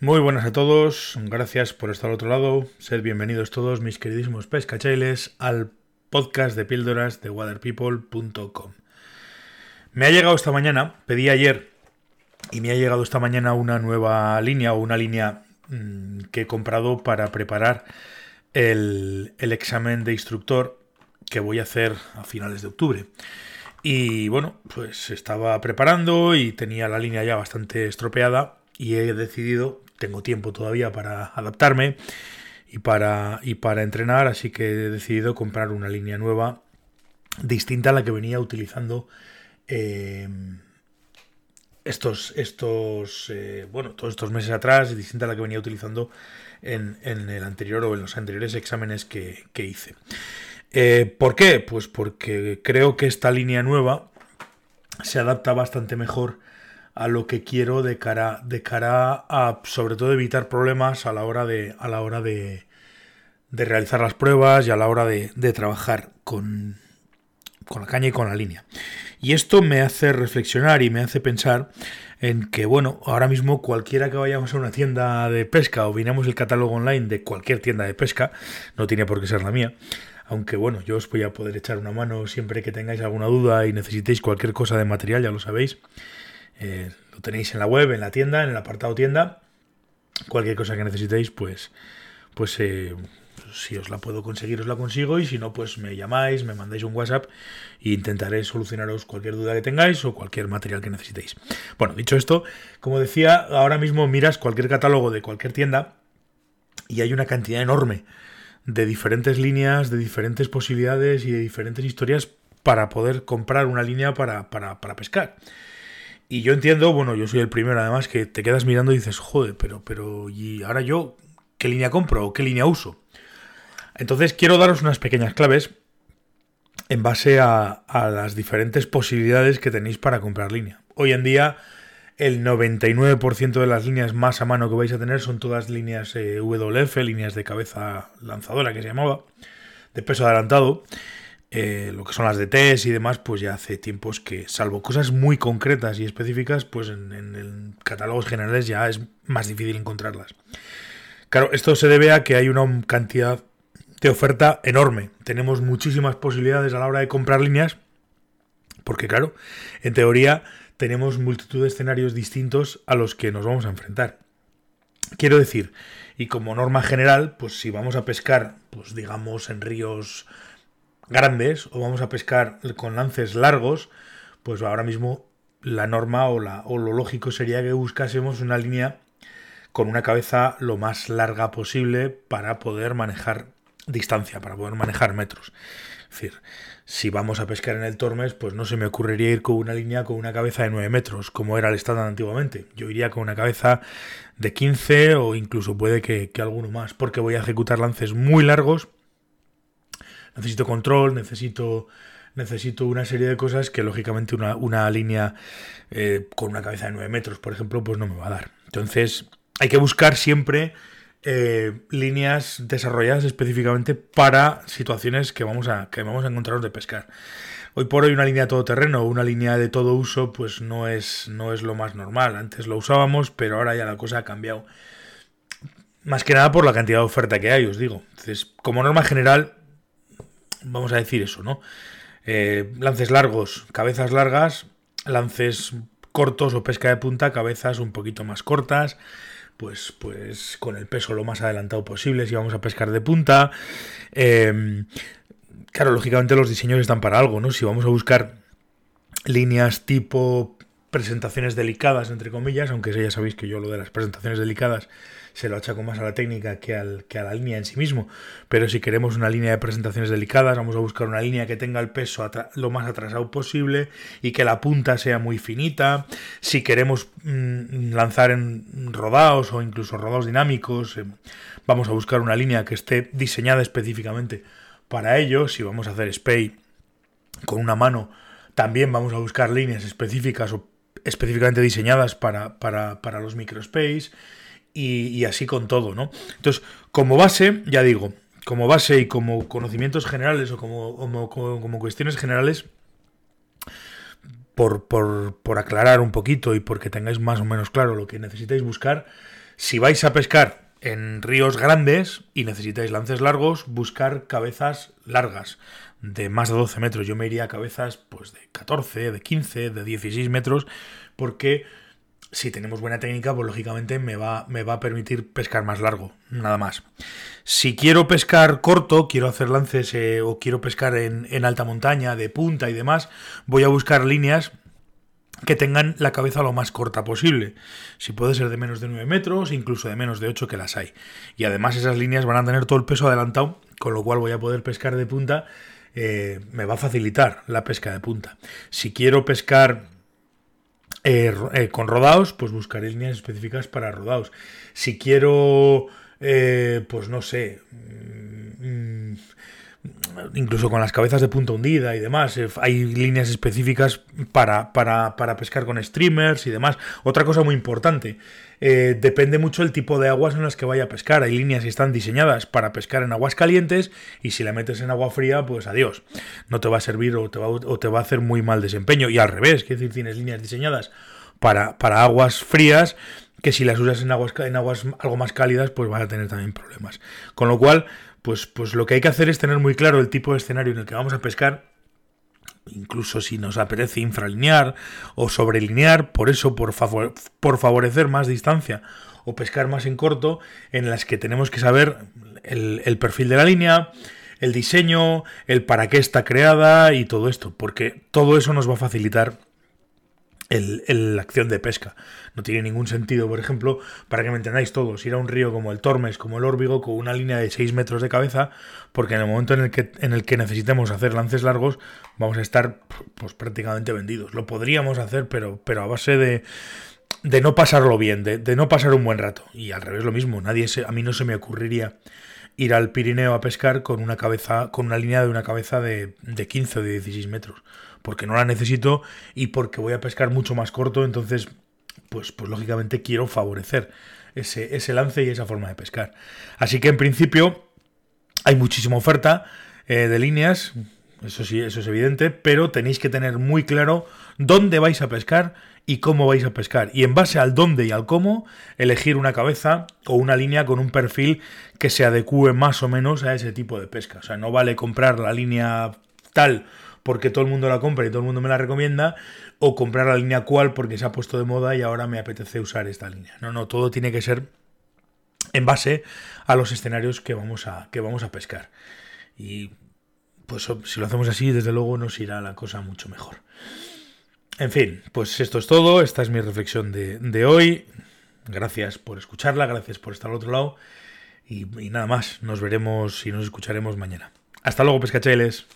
Muy buenas a todos, gracias por estar al otro lado. Sed bienvenidos todos, mis queridísimos pescachailes, al podcast de píldoras de waterpeople.com. Me ha llegado esta mañana, pedí ayer y me ha llegado esta mañana una nueva línea o una línea mmm, que he comprado para preparar el, el examen de instructor que voy a hacer a finales de octubre. Y bueno, pues estaba preparando y tenía la línea ya bastante estropeada y he decidido tengo tiempo todavía para adaptarme y para, y para entrenar, así que he decidido comprar una línea nueva distinta a la que venía utilizando eh, estos, estos eh, bueno, todos estos meses atrás, distinta a la que venía utilizando en, en el anterior o en los anteriores exámenes que, que hice. Eh, ¿Por qué? Pues porque creo que esta línea nueva se adapta bastante mejor a lo que quiero de cara, de cara a, sobre todo, evitar problemas a la hora de, a la hora de, de realizar las pruebas y a la hora de, de trabajar con, con la caña y con la línea. Y esto me hace reflexionar y me hace pensar en que, bueno, ahora mismo cualquiera que vayamos a una tienda de pesca o vinamos el catálogo online de cualquier tienda de pesca, no tiene por qué ser la mía, aunque bueno, yo os voy a poder echar una mano siempre que tengáis alguna duda y necesitéis cualquier cosa de material, ya lo sabéis. Eh, lo tenéis en la web, en la tienda, en el apartado tienda. Cualquier cosa que necesitéis, pues, pues eh, si os la puedo conseguir, os la consigo. Y si no, pues me llamáis, me mandáis un WhatsApp e intentaré solucionaros cualquier duda que tengáis o cualquier material que necesitéis. Bueno, dicho esto, como decía, ahora mismo miras cualquier catálogo de cualquier tienda y hay una cantidad enorme de diferentes líneas, de diferentes posibilidades y de diferentes historias para poder comprar una línea para, para, para pescar. Y yo entiendo, bueno, yo soy el primero además, que te quedas mirando y dices, joder, pero, pero, ¿y ahora yo qué línea compro o qué línea uso? Entonces quiero daros unas pequeñas claves en base a, las diferentes posibilidades que tenéis para comprar línea. Hoy en día el 99% de las líneas más a mano que vais a tener son todas líneas eh, WF, líneas de cabeza lanzadora que se llamaba, de peso adelantado. Eh, lo que son las de test y demás, pues ya hace tiempos que, salvo cosas muy concretas y específicas, pues en, en, en, catálogos generales ya es más difícil encontrarlas. Claro, esto se debe a que hay una cantidad de oferta enorme. Tenemos muchísimas posibilidades a la hora de comprar líneas, porque claro, en teoría tenemos multitud de escenarios distintos a los que nos vamos a enfrentar. Quiero decir, y como norma general, pues si vamos a pescar, pues digamos en ríos grandes o vamos a pescar con lances largos, pues ahora mismo la norma o, lo lógico sería que buscásemos una línea con una cabeza lo más larga posible para poder manejar distancia, para poder manejar metros. Es decir, si vamos a pescar en el Tormes, pues no se me ocurriría ir con una línea con una cabeza de 9 metros, como era el estándar antiguamente. Yo iría con una cabeza de 15 o incluso puede que, que alguno más, porque voy a ejecutar lances muy largos necesito control, necesito, necesito una serie de cosas que lógicamente una, una línea eh, con una cabeza de 9 metros, por ejemplo, pues no me va a dar. Entonces hay que buscar siempre eh, líneas desarrolladas específicamente para situaciones que vamos a, que vamos a encontrarnos de pescar. Hoy por hoy una línea todoterreno o una línea de todo uso pues no es, no es lo más normal. Antes lo usábamos, pero ahora ya la cosa ha cambiado. Más que nada por la cantidad de oferta que hay, os digo. Entonces, como norma general, vamos a decir eso, ¿no? Eh, lances largos, cabezas largas, lances cortos o pesca de punta, cabezas un poquito más cortas, pues, pues con el peso lo más adelantado posible si vamos a pescar de punta. Eh, claro, lógicamente los diseños están para algo, ¿no? Si vamos a buscar líneas tipo presentaciones delicadas, entre comillas, aunque ya sabéis que yo lo de las presentaciones delicadas se lo achaco más a la técnica que, al, que a la línea en sí mismo. Pero si queremos una línea de presentaciones delicadas, vamos a buscar una línea que tenga el peso lo más atrasado posible y que la punta sea muy finita. Si queremos mmm, lanzar en rodados o incluso rodados dinámicos, eh, vamos a buscar una línea que esté diseñada específicamente para ello. Si vamos a hacer spay con una mano, también vamos a buscar líneas específicas o específicamente diseñadas para, para, para los microspace y, así con todo, ¿no? Entonces, como base, ya digo, como base y como conocimientos generales o como, como, como cuestiones generales, por, por, por, aclarar un poquito y porque tengáis más o menos claro lo que necesitáis buscar, Si vais a pescar en ríos grandes y necesitáis lances largos, buscar cabezas largas de más de 12 metros. Yo me iría a cabezas pues de 14, de 15, de 16 metros, porque si tenemos buena técnica, pues lógicamente me va, me va a permitir pescar más largo, nada más. Si quiero pescar corto, quiero hacer lances eh, o quiero pescar en, en alta montaña, de punta y demás, voy a buscar líneas que tengan la cabeza lo más corta posible. Si puede ser de menos de 9 metros, incluso de menos de 8 que las hay. Y además esas líneas van a tener todo el peso adelantado, con lo cual voy a poder pescar de punta. Eh, me va a facilitar la pesca de punta. Si quiero pescar eh, eh, con rodados, pues buscaré líneas específicas para rodados. Si quiero, pues no sé, mm, incluso con las cabezas de punta hundida y demás. Eh, hay líneas específicas para, para, para pescar con streamers y demás. Otra cosa muy importante, eh, depende mucho el tipo de aguas en las que vaya a pescar. Hay líneas que están diseñadas para pescar en aguas calientes y si la metes en agua fría, pues adiós. No te va a servir o te va, o te va a hacer muy mal desempeño. Y al revés, es decir, tienes líneas diseñadas para, para aguas frías que si las usas en aguas, en aguas algo más cálidas, pues van a tener también problemas. Con lo cual, pues, pues lo que hay que hacer es tener muy claro el tipo de escenario en el que vamos a pescar, incluso si nos apetece infralinear o sobrelinear, por eso, por, por favorecer más distancia o pescar más en corto, en las que tenemos que saber el, el perfil de la línea, el diseño, el para qué está creada y todo esto, porque todo eso nos va a facilitar el, la acción de pesca. No tiene ningún sentido, por ejemplo, para que me entendáis todos, ir a un río como el Tormes, como el Órbigo, con una línea de 6 metros de cabeza, porque en el momento en el que, en el que necesitemos hacer lances largos, vamos a estar pues, prácticamente vendidos. Lo podríamos hacer, pero, pero a base de, de no pasarlo bien, de, de, no pasar un buen rato. Y al revés lo mismo, nadie se, a mí no se me ocurriría ir al Pirineo a pescar con una cabeza, con una línea de una cabeza de, de 15 o de 16 metros porque no la necesito y porque voy a pescar mucho más corto, entonces, pues, pues lógicamente quiero favorecer ese, ese lance y esa forma de pescar. Así que en principio hay muchísima oferta eh, de líneas, eso sí, eso es evidente, pero tenéis que tener muy claro dónde vais a pescar y cómo vais a pescar. Y en base al dónde y al cómo, elegir una cabeza o una línea con un perfil que se adecue más o menos a ese tipo de pesca. O sea, no vale comprar la línea tal porque todo el mundo la compra y todo el mundo me la recomienda, o comprar la línea cual porque se ha puesto de moda y ahora me apetece usar esta línea. No, no, todo tiene que ser en base a los escenarios que vamos a, que vamos a pescar. Y pues si lo hacemos así, desde luego nos irá la cosa mucho mejor. En fin, pues esto es todo, esta es mi reflexión de, hoy. Gracias por escucharla, gracias por estar al otro lado. Y, y nada más, nos veremos y nos escucharemos mañana. Hasta luego, pescachailes.